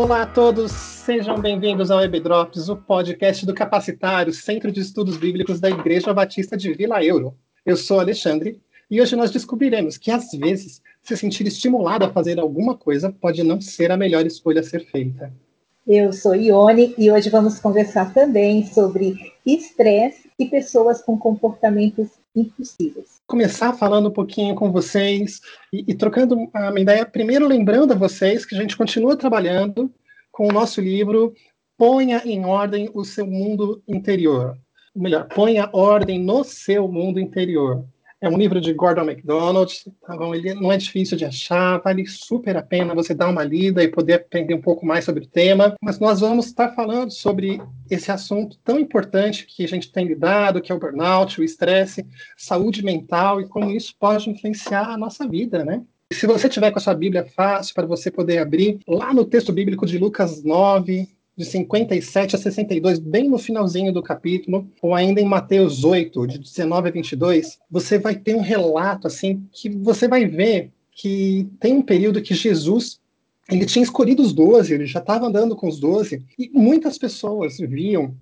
Olá a todos, sejam bem-vindos ao Webdrops, o podcast do Capacitário, Centro de Estudos Bíblicos da Igreja Batista de Vila Euro. Eu sou Alexandre e hoje nós descobriremos que, às vezes, se sentir estimulado a fazer alguma coisa pode não ser a melhor escolha a ser feita. Eu sou Ione e hoje vamos conversar também sobre estresse e pessoas com comportamentos impossíveis. Começar falando um pouquinho com vocês e, e trocando uma ideia, primeiro lembrando a vocês que a gente continua trabalhando com o nosso livro Ponha em Ordem o Seu Mundo Interior. Ou melhor, ponha ordem no seu mundo interior. É um livro de Gordon MacDonald, tá bom? Ele não é difícil de achar, vale super a pena você dar uma lida e poder aprender um pouco mais sobre o tema. Mas nós vamos estar falando sobre esse assunto tão importante que a gente tem lidado, que é o burnout, o estresse, saúde mental e como isso pode influenciar a nossa vida, né? Se você tiver com a sua Bíblia fácil para você poder abrir, lá no texto bíblico de Lucas 9, de 57 a 62, bem no finalzinho do capítulo, ou ainda em Mateus 8, de 19 a 22, você vai ter um relato assim que você vai ver que tem um período que Jesus ele tinha escolhido os doze, ele já estava andando com os doze, e muitas pessoas viam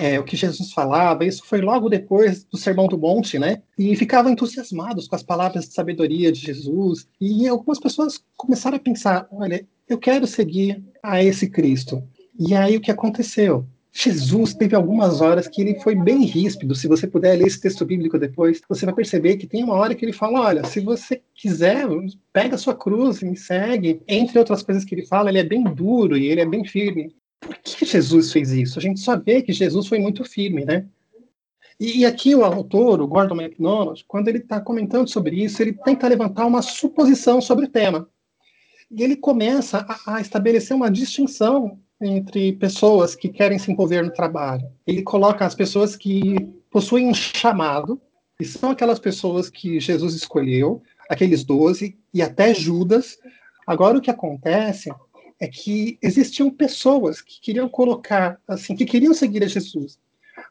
é, o que Jesus falava, isso foi logo depois do Sermão do Monte, né? E ficavam entusiasmados com as palavras de sabedoria de Jesus. E algumas pessoas começaram a pensar: olha, eu quero seguir a esse Cristo. E aí o que aconteceu? Jesus teve algumas horas que ele foi bem ríspido. Se você puder ler esse texto bíblico depois, você vai perceber que tem uma hora que ele fala: olha, se você quiser, pega a sua cruz e me segue. Entre outras coisas que ele fala, ele é bem duro e ele é bem firme. Por que Jesus fez isso? A gente vê que Jesus foi muito firme, né? E, e aqui o autor, o Gordon MacDonald, quando ele está comentando sobre isso, ele tenta levantar uma suposição sobre o tema. E ele começa a, a estabelecer uma distinção entre pessoas que querem se envolver no trabalho. Ele coloca as pessoas que possuem um chamado, e são aquelas pessoas que Jesus escolheu, aqueles doze, e até Judas. Agora, o que acontece é que existiam pessoas que queriam colocar, assim, que queriam seguir a Jesus,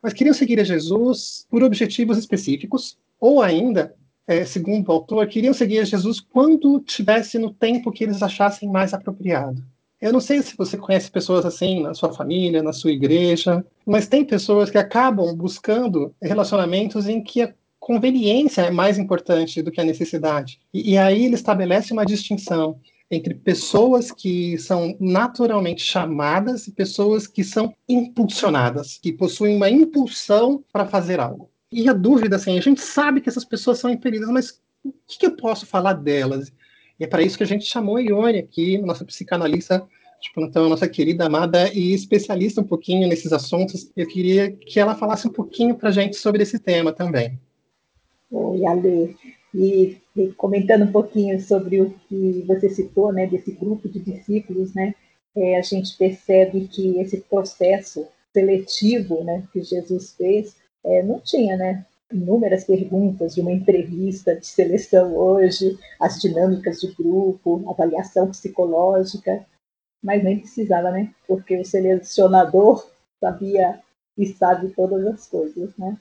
mas queriam seguir a Jesus por objetivos específicos, ou ainda, é, segundo o autor, queriam seguir a Jesus quando tivesse no tempo que eles achassem mais apropriado. Eu não sei se você conhece pessoas assim na sua família, na sua igreja, mas tem pessoas que acabam buscando relacionamentos em que a conveniência é mais importante do que a necessidade. E, e aí ele estabelece uma distinção entre pessoas que são naturalmente chamadas e pessoas que são impulsionadas, que possuem uma impulsão para fazer algo. E a dúvida, assim, a gente sabe que essas pessoas são infelizes, mas o que, que eu posso falar delas? E é para isso que a gente chamou a Ione aqui, nossa psicanalista de plantão, nossa querida amada e especialista um pouquinho nesses assuntos. Eu queria que ela falasse um pouquinho para a gente sobre esse tema também. Oi, Ale. E, e, comentando um pouquinho sobre o que você citou, né, desse grupo de discípulos, né, é, a gente percebe que esse processo seletivo, né, que Jesus fez, é, não tinha, né, inúmeras perguntas de uma entrevista de seleção hoje, as dinâmicas de grupo, avaliação psicológica, mas nem precisava, né? Porque o selecionador sabia e sabe todas as coisas, né?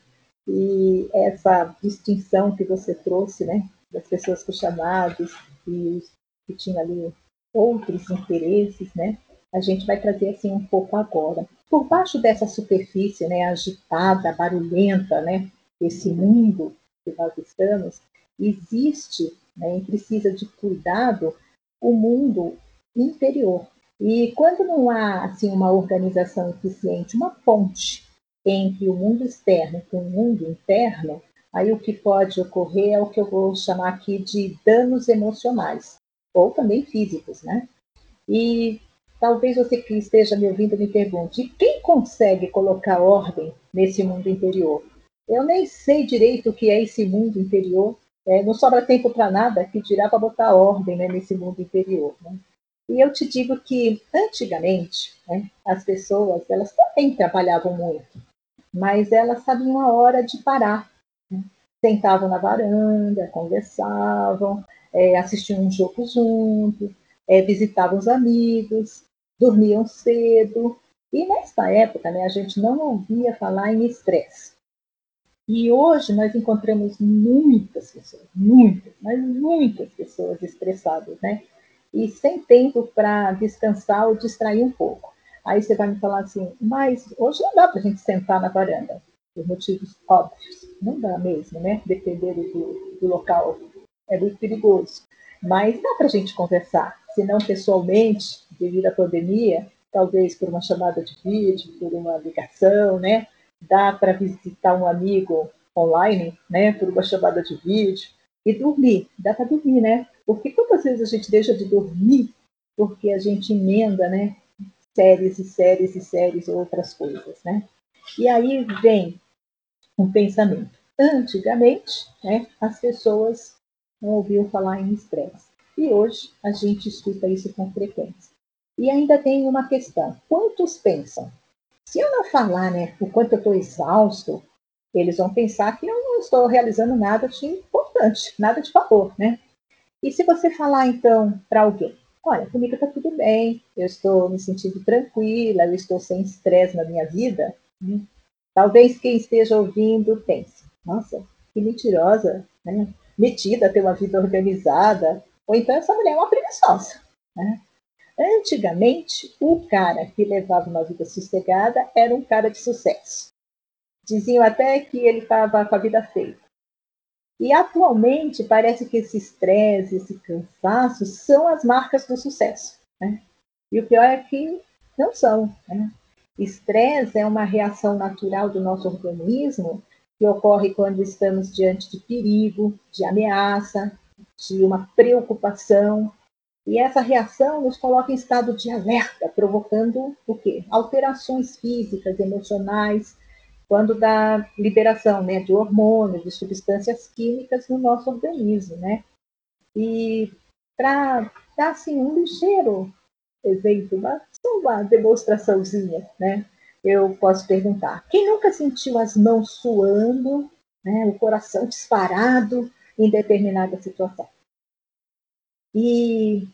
E essa distinção que você trouxe, né, das pessoas com chamados e os que tinham ali outros interesses, né? A gente vai trazer assim um pouco agora. Por baixo dessa superfície, né, agitada, barulhenta, né, esse mundo que nós estamos, existe né, e precisa de cuidado o mundo interior. E quando não há assim uma organização eficiente, uma ponte entre o mundo externo e o mundo interno, aí o que pode ocorrer é o que eu vou chamar aqui de danos emocionais ou também físicos, né? E talvez você que esteja me ouvindo me pergunte: quem consegue colocar ordem nesse mundo interior? Eu nem sei direito o que é esse mundo interior. É, não sobra tempo para nada, que dirá para botar ordem né, nesse mundo interior. Né? E eu te digo que, antigamente, né, as pessoas elas também trabalhavam muito, mas elas sabiam a hora de parar. Né? Sentavam na varanda, conversavam, é, assistiam um jogo juntos, é, visitavam os amigos, dormiam cedo. E nessa época, né, a gente não ouvia falar em estresse. E hoje nós encontramos muitas pessoas, muitas, mas muitas pessoas estressadas, né? e sem tempo para descansar ou distrair um pouco. Aí você vai me falar assim, mas hoje não dá para a gente sentar na varanda, por motivos óbvios. Não dá mesmo, né? Dependendo do, do local, é muito perigoso. Mas dá para a gente conversar, se não pessoalmente, devido à pandemia, talvez por uma chamada de vídeo, por uma ligação, né? Dá para visitar um amigo online, né? Por uma chamada de vídeo e dormir. Dá para dormir, né? Porque quantas vezes a gente deixa de dormir porque a gente emenda, né? Séries e séries e séries outras coisas, né? E aí vem um pensamento. Antigamente, né, as pessoas não ouviam falar em estresse. E hoje a gente escuta isso com frequência. E ainda tem uma questão: quantos pensam? Se eu não falar né, o quanto eu estou exausto, eles vão pensar que eu não estou realizando nada de importante, nada de valor, né? E se você falar então para alguém, olha, comigo está tudo bem, eu estou me sentindo tranquila, eu estou sem estresse na minha vida, né? talvez quem esteja ouvindo pense, nossa, que mentirosa, né? metida a ter uma vida organizada, ou então essa mulher é uma preguiçosa. Né? Antigamente, o cara que levava uma vida sossegada era um cara de sucesso. Diziam até que ele estava com a vida feita. E atualmente parece que esse estresse, esse cansaço são as marcas do sucesso. Né? E o pior é que não são. Né? Estresse é uma reação natural do nosso organismo que ocorre quando estamos diante de perigo, de ameaça, de uma preocupação. E essa reação nos coloca em estado de alerta, provocando o quê? Alterações físicas, emocionais, quando dá liberação né, de hormônios, de substâncias químicas no nosso organismo, né? E para dar assim um ligeiro exemplo, uma, uma demonstraçãozinha, né? Eu posso perguntar: quem nunca sentiu as mãos suando, né, o coração disparado em determinada situação? E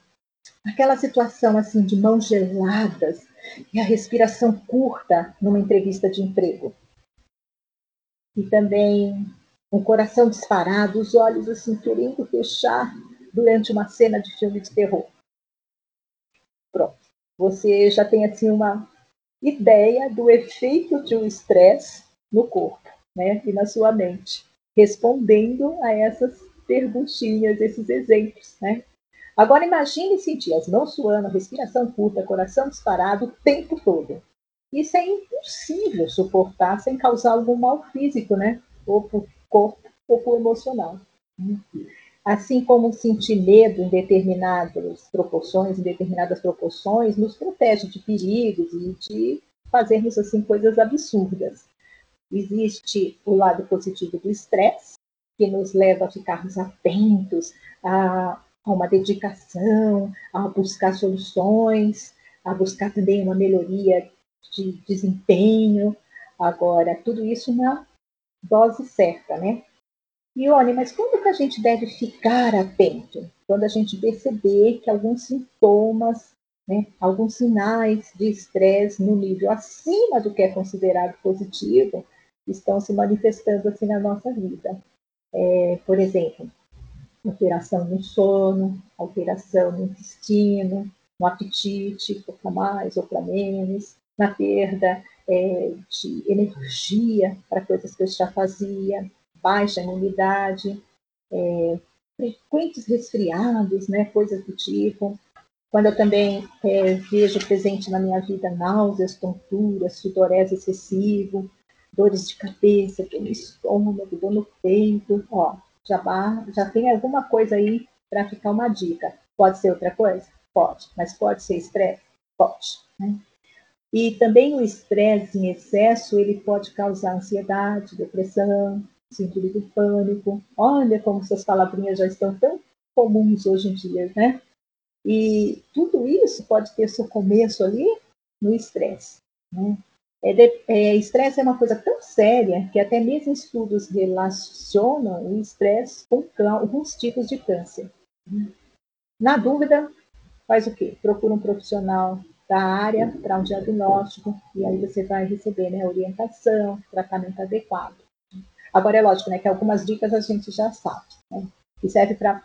aquela situação assim de mãos geladas e a respiração curta numa entrevista de emprego e também um coração disparado, os olhos assim querendo fechar durante uma cena de filme de terror. Pronto. Você já tem assim uma ideia do efeito de um estresse no corpo, né, e na sua mente, respondendo a essas perguntinhas, esses exemplos, né? Agora imagine sentir as mãos suando, respiração curta, coração disparado o tempo todo. Isso é impossível suportar sem causar algum mal físico, né? Ou para o corpo ou para o emocional. Assim como sentir medo em determinadas proporções, em determinadas proporções, nos protege de perigos e de fazermos assim coisas absurdas. Existe o lado positivo do estresse, que nos leva a ficarmos atentos a, a uma dedicação, a buscar soluções, a buscar também uma melhoria de desempenho. Agora, tudo isso na dose certa, né? E olha, mas quando que a gente deve ficar atento? Quando a gente perceber que alguns sintomas, né, alguns sinais de estresse no nível acima do que é considerado positivo estão se manifestando assim na nossa vida. É, por exemplo, alteração no sono, alteração no intestino, no apetite, ou para mais ou para menos, na perda é, de energia para coisas que eu já fazia, baixa imunidade, é, frequentes resfriados, né, coisas do tipo. Quando eu também é, vejo presente na minha vida náuseas, tonturas, sudorese excessivo, dores de cabeça, dor no estômago, dor no peito, ó, já, já tem alguma coisa aí para ficar uma dica. Pode ser outra coisa? Pode. Mas pode ser estresse? Pode. Né? E também o estresse em excesso, ele pode causar ansiedade, depressão, síndrome do pânico. Olha como essas palavrinhas já estão tão comuns hoje em dia, né? E tudo isso pode ter seu começo ali no estresse. Né? É, estresse é uma coisa tão séria que até mesmo estudos relacionam o estresse com alguns tipos de câncer. Na dúvida, faz o quê? Procura um profissional da área para um diagnóstico e aí você vai receber né, orientação, tratamento adequado. Agora é lógico né, que algumas dicas a gente já sabe, né, que serve para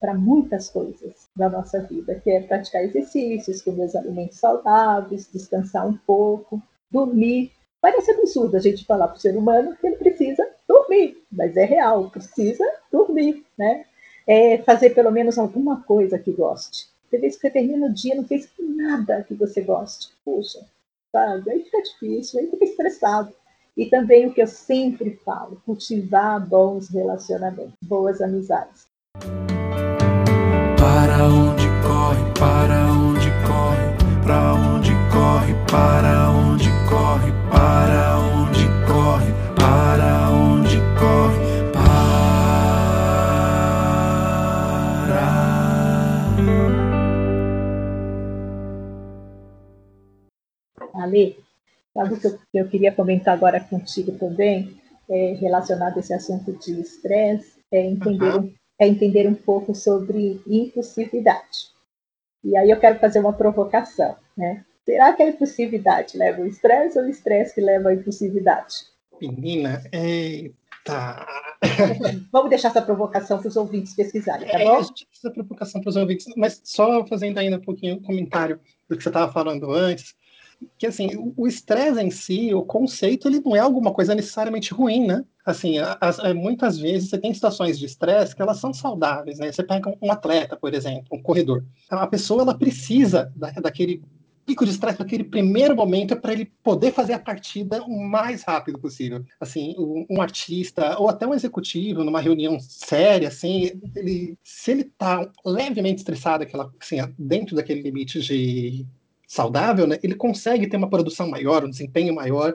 para muitas coisas da nossa vida, que é praticar exercícios, comer os alimentos saudáveis, descansar um pouco, dormir. Parece absurdo a gente falar para o ser humano que ele precisa dormir, mas é real, precisa dormir, né? É fazer pelo menos alguma coisa que goste. Tem vezes que você termina o dia não fez nada que você goste. Puxa, sabe? Aí fica difícil, aí fica estressado. E também o que eu sempre falo, cultivar bons relacionamentos, boas amizades. Para onde corre, para onde corre, para onde corre, para onde corre, para onde Ale, sabe o que eu, eu queria comentar agora contigo também, é, relacionado a esse assunto de estresse, é entender uhum é entender um pouco sobre impulsividade. E aí eu quero fazer uma provocação, né? Será que a impulsividade leva ao estresse ou o estresse que leva à impulsividade? Menina, eita! Vamos deixar essa provocação para os ouvintes pesquisarem, tá é, bom? É, essa provocação para os ouvintes, mas só fazendo ainda um pouquinho um comentário do que você estava falando antes, que assim, o estresse em si, o conceito, ele não é alguma coisa necessariamente ruim, né? Assim, as, é, muitas vezes você tem situações de estresse que elas são saudáveis, né? Você pega um atleta, por exemplo, um corredor. A pessoa, ela precisa da, daquele pico de estresse naquele primeiro momento para ele poder fazer a partida o mais rápido possível. Assim, um, um, artista ou até um executivo numa reunião séria, assim, ele, se ele está levemente estressado, aquela, assim, dentro daquele limite de saudável, né, ele consegue ter uma produção maior, um desempenho maior,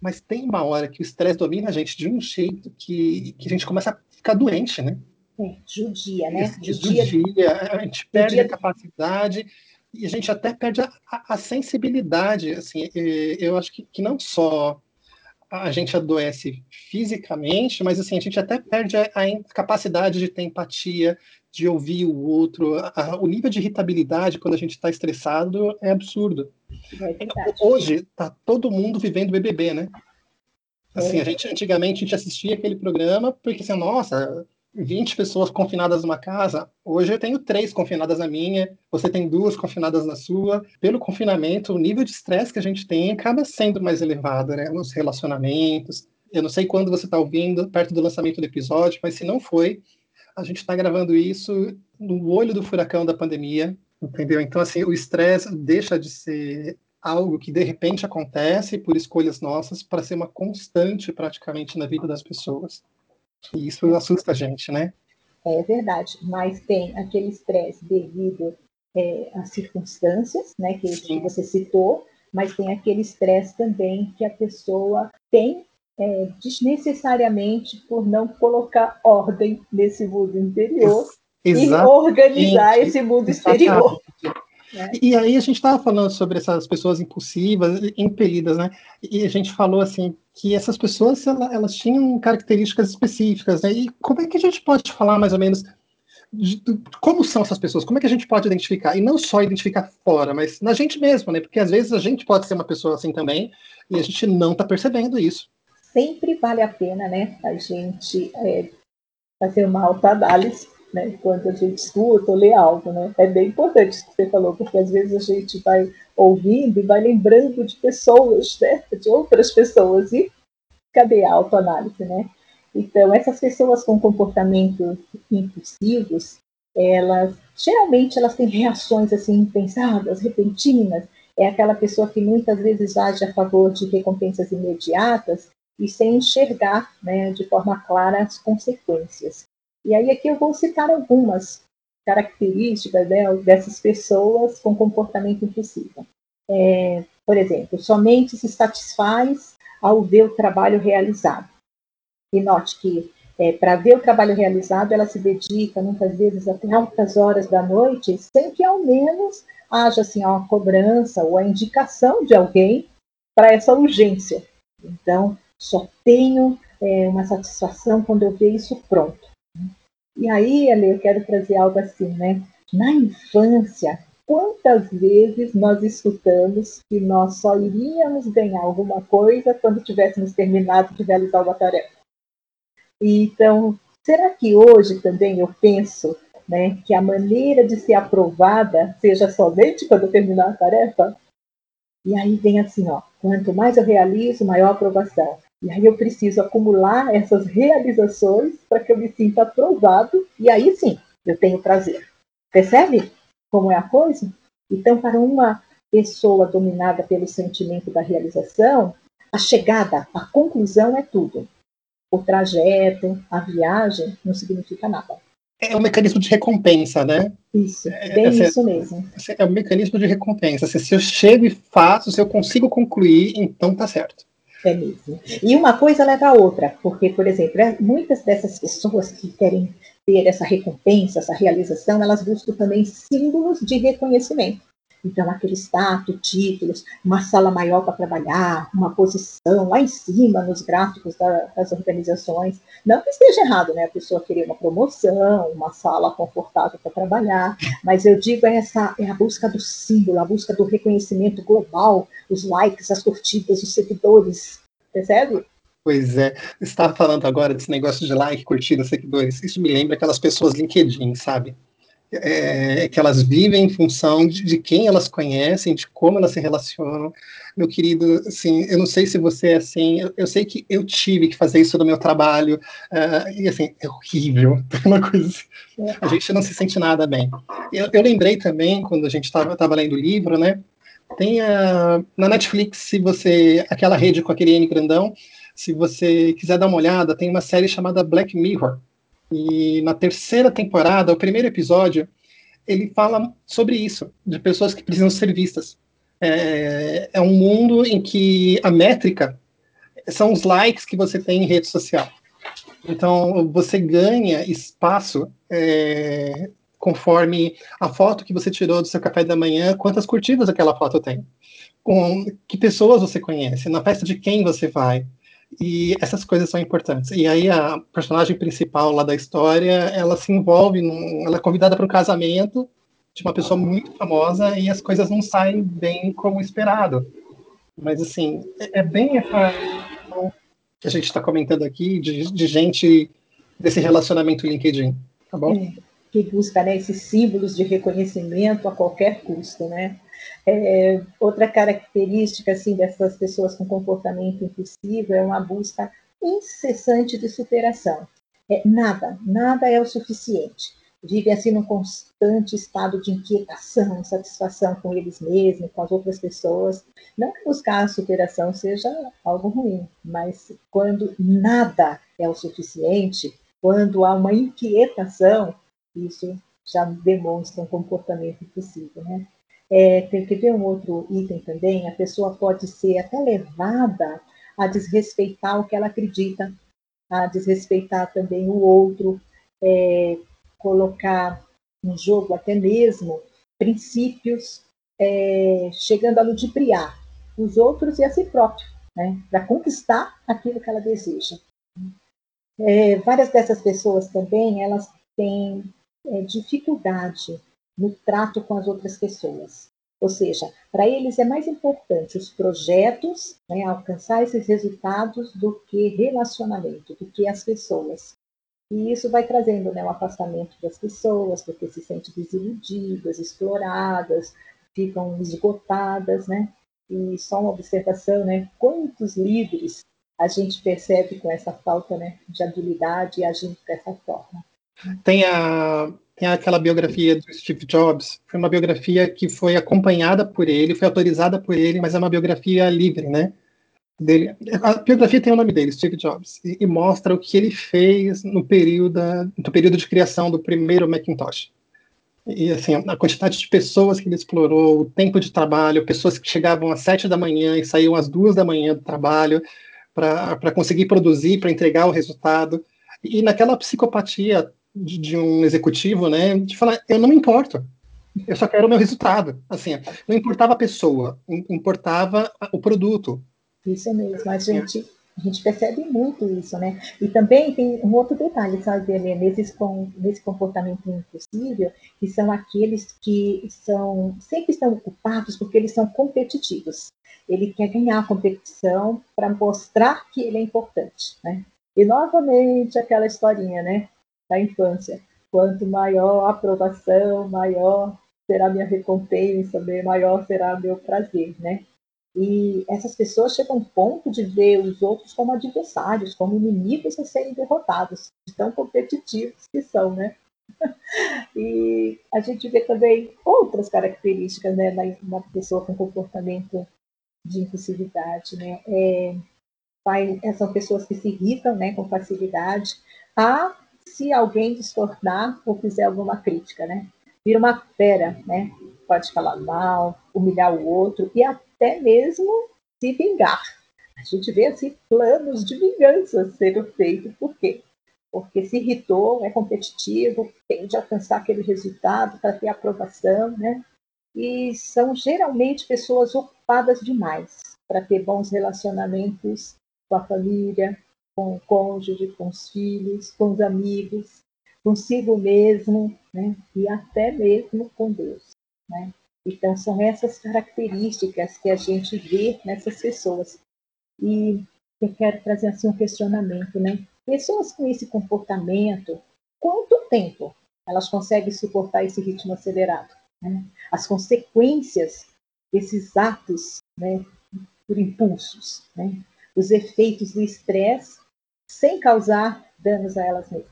mas tem uma hora que o estresse domina a gente de um jeito que, que a gente começa a ficar doente, né? É, judia, né? Judia, judia a gente perde judia. a capacidade e a gente até perde a, a, a sensibilidade, assim, eu acho que, que não só a gente adoece fisicamente, mas assim, a gente até perde a, a capacidade de ter empatia, de ouvir o outro. A, o nível de irritabilidade quando a gente está estressado é absurdo. É Hoje está todo mundo vivendo BBB, né? Assim, é. a gente antigamente a gente assistia aquele programa porque assim, nossa, 20 pessoas confinadas numa casa. Hoje eu tenho três confinadas na minha, você tem duas confinadas na sua. Pelo confinamento, o nível de estresse que a gente tem acaba sendo mais elevado, né? Nos relacionamentos. Eu não sei quando você está ouvindo, perto do lançamento do episódio, mas se não foi, a gente está gravando isso no olho do furacão da pandemia, entendeu? Então, assim, o estresse deixa de ser algo que de repente acontece por escolhas nossas para ser uma constante praticamente na vida das pessoas. E isso assusta a gente, né? É verdade, mas tem aquele estresse devido é, às circunstâncias, né, que, que você citou, mas tem aquele estresse também que a pessoa tem é, desnecessariamente por não colocar ordem nesse mundo interior Exatamente. e organizar esse mundo exterior. Né? E aí a gente estava falando sobre essas pessoas impulsivas, impelidas, né? E a gente falou assim que essas pessoas elas, elas tinham características específicas, né? E como é que a gente pode falar mais ou menos de, de, como são essas pessoas? Como é que a gente pode identificar? E não só identificar fora, mas na gente mesmo, né? Porque às vezes a gente pode ser uma pessoa assim também e a gente não está percebendo isso sempre vale a pena né, a gente é, fazer uma autoanálise né, quando a gente escuta ou lê algo. Né? É bem importante isso que você falou, porque às vezes a gente vai ouvindo e vai lembrando de pessoas, né, de outras pessoas, e cadê a autoanálise? Né? Então, essas pessoas com comportamentos impulsivos, elas geralmente elas têm reações assim impensadas, repentinas. É aquela pessoa que muitas vezes age a favor de recompensas imediatas e sem enxergar né, de forma clara as consequências. E aí aqui eu vou citar algumas características né, dessas pessoas com comportamento impulsivo. É, por exemplo, somente se satisfaz ao ver o trabalho realizado. E note que é, para ver o trabalho realizado, ela se dedica muitas vezes até altas horas da noite, sem que ao menos haja assim, uma cobrança ou a indicação de alguém para essa urgência. Então, só tenho é, uma satisfação quando eu ver isso pronto. E aí, Ale, eu quero trazer algo assim, né? Na infância, quantas vezes nós escutamos que nós só iríamos ganhar alguma coisa quando tivéssemos terminado de realizar uma tarefa? Então, será que hoje também eu penso né, que a maneira de ser aprovada seja somente quando eu terminar a tarefa? E aí vem assim, ó, quanto mais eu realizo, maior a aprovação. E aí eu preciso acumular essas realizações para que eu me sinta aprovado e aí sim eu tenho prazer. Percebe como é a coisa? Então, para uma pessoa dominada pelo sentimento da realização, a chegada, a conclusão é tudo. O trajeto, a viagem não significa nada. É um mecanismo de recompensa, né? Isso, é, bem é, isso mesmo. É um mecanismo de recompensa. Se eu chego e faço, se eu consigo concluir, então tá certo. É mesmo. E uma coisa leva a outra, porque, por exemplo, é, muitas dessas pessoas que querem ter essa recompensa, essa realização, elas buscam também símbolos de reconhecimento. Então, aquele status, títulos, uma sala maior para trabalhar, uma posição lá em cima nos gráficos da, das organizações. Não que esteja errado, né? A pessoa querer uma promoção, uma sala confortável para trabalhar, mas eu digo é essa é a busca do símbolo, a busca do reconhecimento global, os likes, as curtidas, os seguidores, percebe? Pois é, estava falando agora desse negócio de like, curtida, seguidores. Isso me lembra aquelas pessoas LinkedIn, sabe? É, que elas vivem em função de, de, quem elas conhecem, de como elas se relacionam. Meu querido, assim, eu não sei se você é assim, eu, eu sei que eu tive que fazer isso no meu trabalho, uh, e assim, é horrível, uma coisa assim, a gente não se sente nada bem. Eu, eu lembrei também, quando a gente estava lendo o livro, né, tem a, na Netflix, se você, aquela rede com aquele N grandão, se você quiser dar uma olhada, tem uma série chamada Black Mirror, e na terceira temporada, o primeiro episódio, ele fala sobre isso, de pessoas que precisam ser vistas. É, é um mundo em que a métrica são os likes que você tem em rede social. Então, você ganha espaço é, conforme a foto que você tirou do seu café da manhã, quantas curtidas aquela foto tem. Com que pessoas você conhece, na festa de quem você vai, e essas coisas são importantes. E aí a personagem principal lá da história, ela se envolve, num, ela é convidada para um casamento de uma pessoa muito famosa e as coisas não saem bem como esperado. Mas assim, é, é bem essa que a gente está comentando aqui de, de, gente desse relacionamento LinkedIn, tá bom? É, que busca né, esses símbolos de reconhecimento a qualquer custo, né? É, outra característica assim dessas pessoas com comportamento impulsivo é uma busca incessante de superação. É, nada, nada é o suficiente. Vivem assim num constante estado de inquietação, insatisfação com eles mesmos, com as outras pessoas. Não que buscar a superação seja algo ruim, mas quando nada é o suficiente, quando há uma inquietação, isso já demonstra um comportamento impossível, né? É, tem que ver um outro item também, a pessoa pode ser até levada a desrespeitar o que ela acredita, a desrespeitar também o outro, é, colocar em jogo até mesmo princípios, é, chegando a ludibriar os outros e a si próprio, né, para conquistar aquilo que ela deseja. É, várias dessas pessoas também, elas têm é, dificuldade no trato com as outras pessoas. Ou seja, para eles é mais importante os projetos, né, alcançar esses resultados, do que relacionamento, do que as pessoas. E isso vai trazendo né, um afastamento das pessoas, porque se sentem desiludidas, exploradas, ficam esgotadas, né? E só uma observação, né? Quantos líderes a gente percebe com essa falta né, de habilidade agindo dessa forma? Tem a tem aquela biografia do Steve Jobs, foi uma biografia que foi acompanhada por ele, foi autorizada por ele, mas é uma biografia livre, né? Dele. A biografia tem o nome dele, Steve Jobs, e, e mostra o que ele fez no período, no período de criação do primeiro Macintosh. E assim, a quantidade de pessoas que ele explorou, o tempo de trabalho, pessoas que chegavam às sete da manhã e saíam às duas da manhã do trabalho para conseguir produzir, para entregar o resultado. E naquela psicopatia de, de, um executivo, né, de falar, eu não me importo, eu só quero o meu resultado. Assim, não importava a pessoa, importava o produto. Isso mesmo, a gente, a gente percebe muito isso, né? E também tem um outro detalhe, sabe, nesse, nesse comportamento impossível, que são aqueles que são sempre estão ocupados porque eles são competitivos. Ele quer ganhar a competição para mostrar que ele é importante, né? E novamente aquela historinha, né? Da infância. Quanto maior a aprovação, maior será minha recompensa, maior será meu prazer, né? E essas pessoas chegam um ponto de ver os outros como adversários, como inimigos a serem derrotados, de tão competitivos que são, né? e a gente vê também outras características né, na, pessoa com comportamento de impulsividade, né? É, são pessoas que se irritam né, com facilidade, a se alguém discordar ou fizer alguma crítica, né? Vira uma fera, né? Pode falar mal, humilhar o outro e até mesmo se vingar. A gente vê assim planos de vingança sendo feitos. Por quê? Porque se irritou, é competitivo, tende a alcançar aquele resultado para ter aprovação, né? E são geralmente pessoas ocupadas demais para ter bons relacionamentos com a família, com o cônjuge, com os filhos, com os amigos, consigo mesmo, né? e até mesmo com Deus. Né? Então, são essas características que a gente vê nessas pessoas. E eu quero trazer assim um questionamento, né? Pessoas com esse comportamento, quanto tempo elas conseguem suportar esse ritmo acelerado? Né? As consequências desses atos, né, por impulsos, né? os efeitos do estresse sem causar danos a elas mesmas.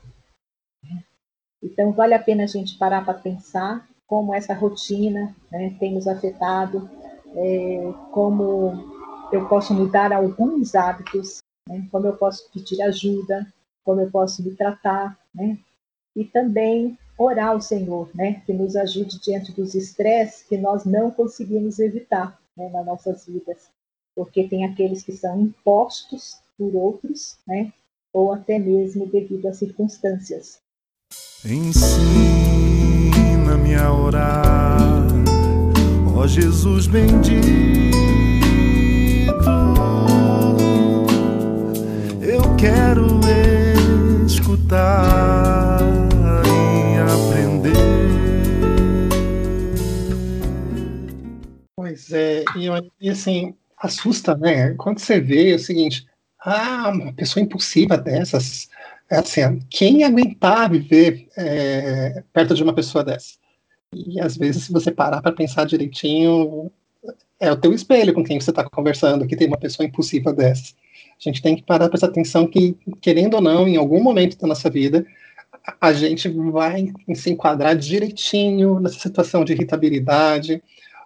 Então, vale a pena a gente parar para pensar como essa rotina né, tem nos afetado, é, como eu posso mudar alguns hábitos, né, como eu posso pedir ajuda, como eu posso me tratar, né, e também orar ao Senhor, né, que nos ajude diante dos estresses que nós não conseguimos evitar né, nas nossas vidas porque tem aqueles que são impostos por outros, né? Ou até mesmo devido às circunstâncias. Ensina-me a orar, ó Jesus bendito. Eu quero escutar e aprender. Pois é, e, e assim, assusta, né? Quando você vê é o seguinte, ah, uma pessoa impulsiva dessas, é assim, quem aguentar viver é, perto de uma pessoa dessa? E às vezes, se você parar para pensar direitinho, é o teu espelho com quem você está conversando, que tem uma pessoa impulsiva dessa. A gente tem que parar para prestar atenção que, querendo ou não, em algum momento da nossa vida, a gente vai se enquadrar direitinho nessa situação de irritabilidade,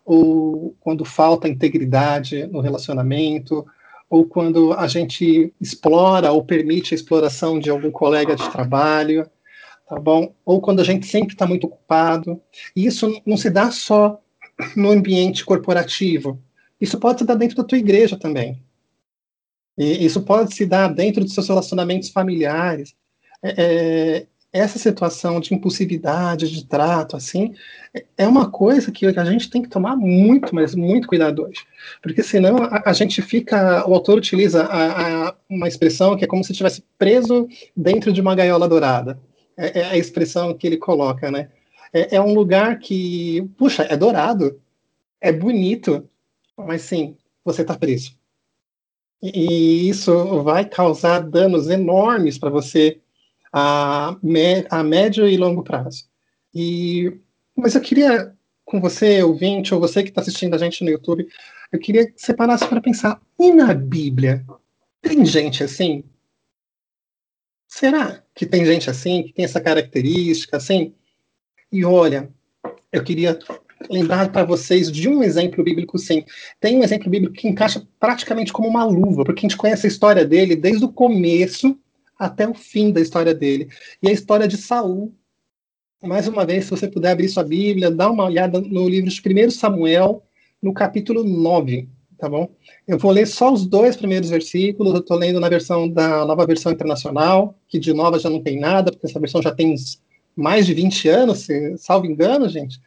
ou quando falta integridade no relacionamento, ou quando a gente explora ou permite a exploração de algum colega de trabalho, tá bom? Ou quando a gente sempre está muito ocupado. E isso não se dá só no ambiente corporativo. Isso pode se dar dentro da tua igreja também. E isso pode se dar dentro dos seus relacionamentos familiares. É, é essa situação de impulsividade, de trato, assim, é uma coisa que a gente tem que tomar muito, mas muito cuidado hoje. Porque senão a, a gente fica. O autor utiliza a, a, uma expressão que é como se estivesse preso dentro de uma gaiola dourada. É, é a expressão que ele coloca, né? É, é um lugar que, puxa, é dourado, é bonito, mas sim, você está preso. E isso vai causar danos enormes para você a, a médio e longo prazo. E, mas eu queria, com você, ouvinte, ou você que está assistindo a gente no YouTube, eu queria que você parasse para pensar, e na Bíblia? Tem gente assim? Será que tem gente assim, que tem essa característica, assim? E olha, eu queria lembrar para vocês de um exemplo bíblico, sim. Tem um exemplo bíblico que encaixa praticamente como uma luva, porque a gente conhece a história dele desde o começo até o fim da história dele. E a história de Saul. Mais uma vez, se você puder abrir sua Bíblia, dá uma olhada no livro de 1 Samuel, no capítulo 9, tá bom? Eu vou ler só os dois primeiros versículos, eu estou lendo na versão da nova versão internacional, que de nova já não tem nada, porque essa versão já tem mais de 20 anos, se, salvo engano, gente.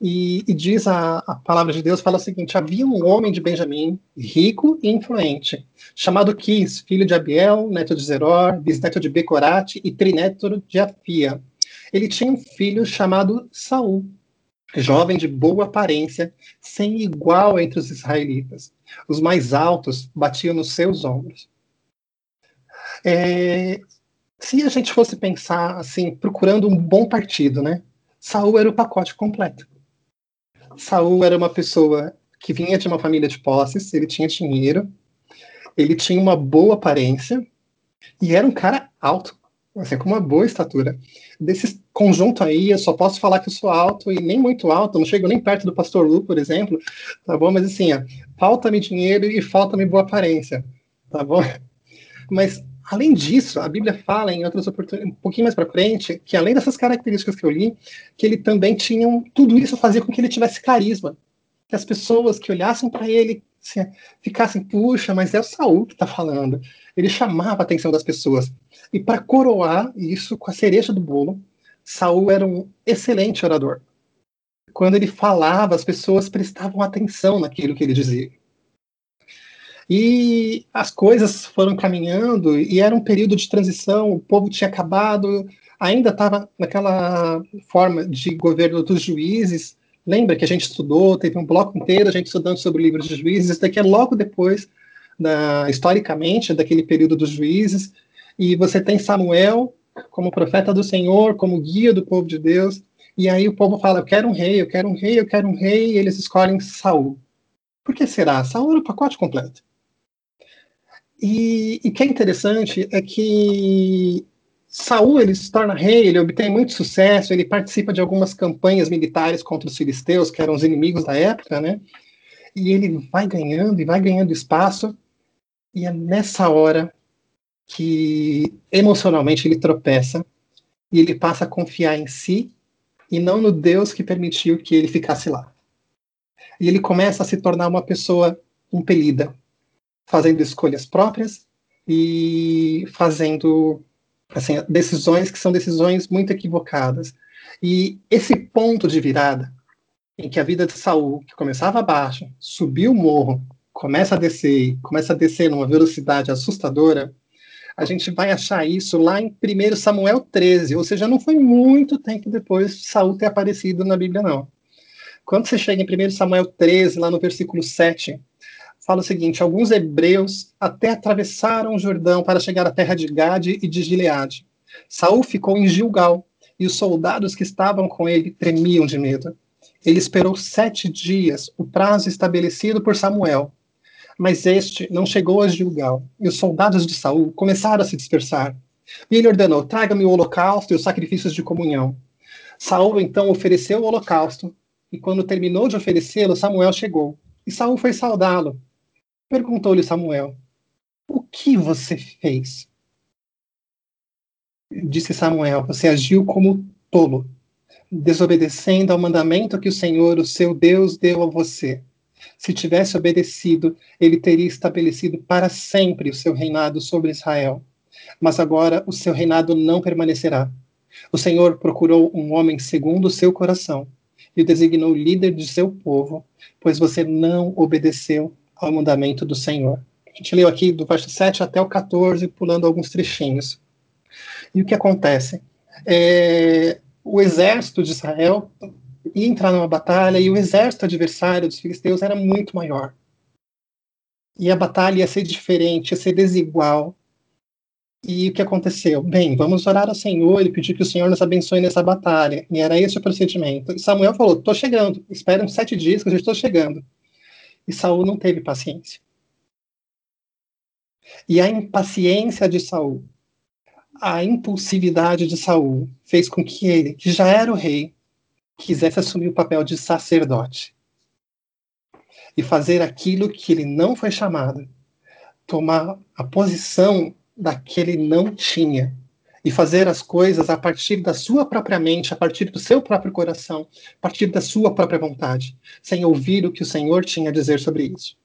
E, e, diz a, a, palavra de Deus, fala o seguinte, havia um homem de Benjamim, rico e influente, chamado Quis, filho de Abiel, neto de Zeror, bisneto de Becorate e trineto de Afia. Ele tinha um filho chamado Saul, jovem de boa aparência, sem igual entre os israelitas. Os mais altos batiam nos seus ombros. É, Se a gente fosse pensar assim, procurando um bom partido, né? Saul era o pacote completo. Saul era uma pessoa que vinha de uma família de posses, ele tinha dinheiro, ele tinha uma boa aparência e era um cara alto, assim, com uma boa estatura. Desse conjunto aí, eu só posso falar que eu sou alto e nem muito alto, não chego nem perto do Pastor Lu, por exemplo, tá bom? Mas assim, falta-me dinheiro e falta-me boa aparência, tá bom? Mas além disso, a Bíblia fala em outras oportunidades, um pouquinho mais para frente, que além dessas características que eu li, que ele também tinha um, tudo isso fazia com que ele tivesse carisma, que as pessoas que olhassem para ele assim, ficassem, puxa, mas é o Saul que está falando. Ele chamava a atenção das pessoas. E para coroar isso com a cereja do bolo, Saul era um excelente orador. Quando ele falava, as pessoas prestavam atenção naquilo que ele dizia. E as coisas foram caminhando e era um período de transição, o povo tinha acabado, ainda estava naquela forma de governo dos juízes. Lembra que a gente estudou, teve um bloco inteiro a gente estudando sobre o livro de juízes, isso daqui é logo depois, da, historicamente, daquele período dos juízes, e você tem Samuel como profeta do Senhor, como guia do povo de Deus, e aí o povo fala, eu quero um rei, eu quero um rei, eu quero um rei, e eles escolhem Saul. Por que será? Saul era o pacote completo. E o que é interessante é que Saul ele se torna rei, ele obtém muito sucesso, ele participa de algumas campanhas militares contra os filisteus, que eram os inimigos da época, né? E ele vai ganhando e vai ganhando espaço, e é nessa hora que emocionalmente ele tropeça e ele passa a confiar em si e não no Deus que permitiu que ele ficasse lá. E ele começa a se tornar uma pessoa impelida, fazendo escolhas próprias e fazendo assim, decisões que são decisões muito equivocadas. E esse ponto de virada, em que a vida de Saul, que começava abaixo, subiu o morro, começa a descer, começa a descer numa velocidade assustadora, a gente vai achar isso lá em 1 Samuel 13, ou seja, não foi muito tempo depois de Saul ter aparecido na Bíblia, não. Quando você chega em 1 Samuel 13, lá no versículo 7, fala o seguinte: alguns hebreus até atravessaram o Jordão para chegar à terra de Gade e de Gileade. Saul ficou em Gilgal e os soldados que estavam com ele tremiam de medo. Ele esperou sete dias, o prazo estabelecido por Samuel. Mas este não chegou a Gilgal, e os soldados de Saul começaram a se dispersar. E ele ordenou: traga-me o holocausto e os sacrifícios de comunhão. Saul então ofereceu o holocausto, e quando terminou de oferecê-lo, Samuel chegou. E Saul foi saudá-lo. Perguntou-lhe Samuel: O que você fez? Disse Samuel: Você agiu como tolo, desobedecendo ao mandamento que o Senhor, o seu Deus, deu a você. Se tivesse obedecido, ele teria estabelecido para sempre o seu reinado sobre Israel. Mas agora o seu reinado não permanecerá. O Senhor procurou um homem segundo o seu coração e o designou líder de seu povo, pois você não obedeceu ao mandamento do Senhor. A gente leu aqui do verso 7 até o 14, pulando alguns trechinhos. E o que acontece? É, o exército de Israel ia entrar numa batalha e o exército adversário dos filisteus era muito maior. E a batalha ia ser diferente, ia ser desigual. E o que aconteceu? Bem, vamos orar ao Senhor e pedir que o Senhor nos abençoe nessa batalha. E era esse o procedimento. E Samuel falou: estou chegando, espera uns sete dias que eu já estou chegando. E Saul não teve paciência. E a impaciência de Saul, a impulsividade de Saul, fez com que ele, que já era o rei, quisesse assumir o papel de sacerdote e fazer aquilo que ele não foi chamado, tomar a posição daquele não tinha e fazer as coisas a partir da sua própria mente, a partir do seu próprio coração, a partir da sua própria vontade, sem ouvir o que o Senhor tinha a dizer sobre isso.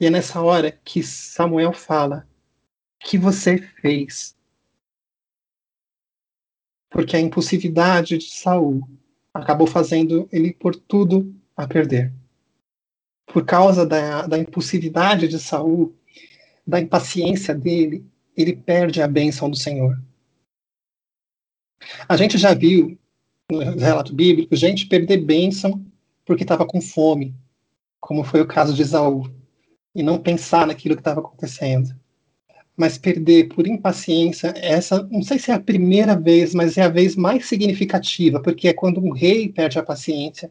E é nessa hora que Samuel fala: que você fez? Porque a impulsividade de Saul acabou fazendo ele por tudo a perder. Por causa da, da impulsividade de Saul, da impaciência dele, ele perde a bênção do Senhor. A gente já viu no relato bíblico gente perder bênção porque estava com fome, como foi o caso de Esaú, e não pensar naquilo que estava acontecendo. mas perder por impaciência, essa não sei se é a primeira vez, mas é a vez mais significativa, porque é quando um rei perde a paciência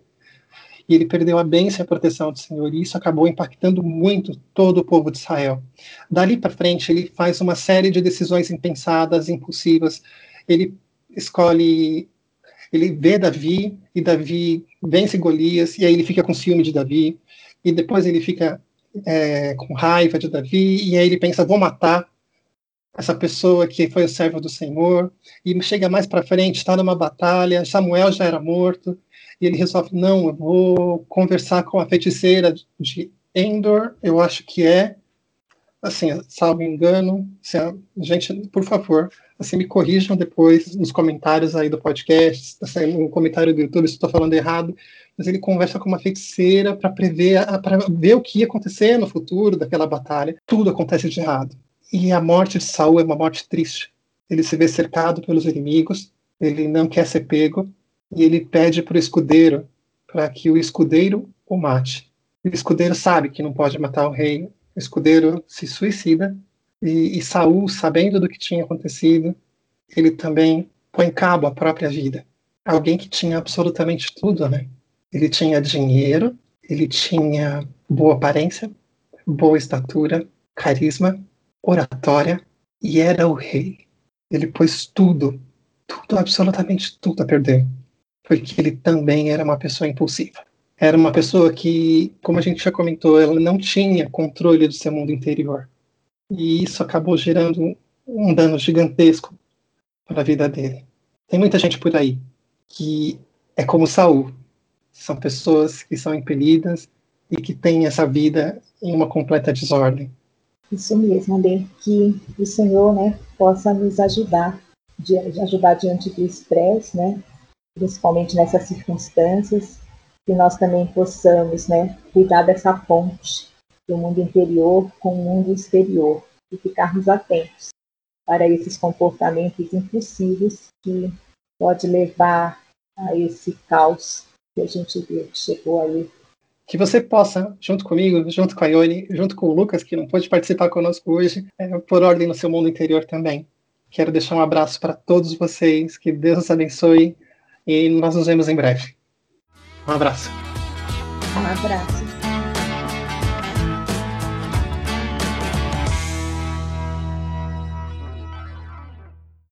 e ele perdeu a bênção e a proteção do Senhor, e isso acabou impactando muito todo o povo de Israel. Dali para frente, ele faz uma série de decisões impensadas, impulsivas. Ele escolhe, ele vê Davi, e Davi vence Golias, e aí ele fica com ciúme de Davi, e depois ele fica é, com raiva de Davi, e aí ele pensa: vou matar essa pessoa que foi o servo do Senhor, e chega mais para frente, está numa batalha, Samuel já era morto, e ele resolve, não, eu vou conversar com a feiticeira de Endor, eu acho que é, assim, salvo engano, se a, gente, por favor, assim, me corrijam depois nos comentários aí do podcast, assim, no comentário do YouTube se estou falando errado, mas ele conversa com uma feiticeira para prever, para ver o que ia acontecer no futuro daquela batalha. Tudo acontece de errado. E a morte de Saul é uma morte triste. Ele se vê cercado pelos inimigos, ele não quer ser pego, e ele pede para o escudeiro para que o escudeiro o mate. O escudeiro sabe que não pode matar o rei. O escudeiro se suicida e, e Saul, sabendo do que tinha acontecido, ele também põe cabo à própria vida. Alguém que tinha absolutamente tudo, né? Ele tinha dinheiro, ele tinha boa aparência, boa estatura, carisma, oratória e era o rei. Ele pôs tudo, tudo, absolutamente tudo a perder porque ele também era uma pessoa impulsiva. Era uma pessoa que, como a gente já comentou, ela não tinha controle do seu mundo interior. E isso acabou gerando um dano gigantesco para a vida dele. Tem muita gente por aí que é como Saul. São pessoas que são impelidas e que têm essa vida em uma completa desordem. Isso mesmo, André, que o Senhor né, possa nos ajudar, de, ajudar diante do estresse, né, principalmente nessas circunstâncias, que nós também possamos né, cuidar dessa ponte do mundo interior com o mundo exterior e ficarmos atentos para esses comportamentos impulsivos que pode levar a esse caos que a gente viu que chegou aí. Que você possa, junto comigo, junto com a Ione, junto com o Lucas, que não pôde participar conosco hoje, é, por ordem no seu mundo interior também. Quero deixar um abraço para todos vocês, que Deus os abençoe e nós nos vemos em breve. Um abraço. Um abraço.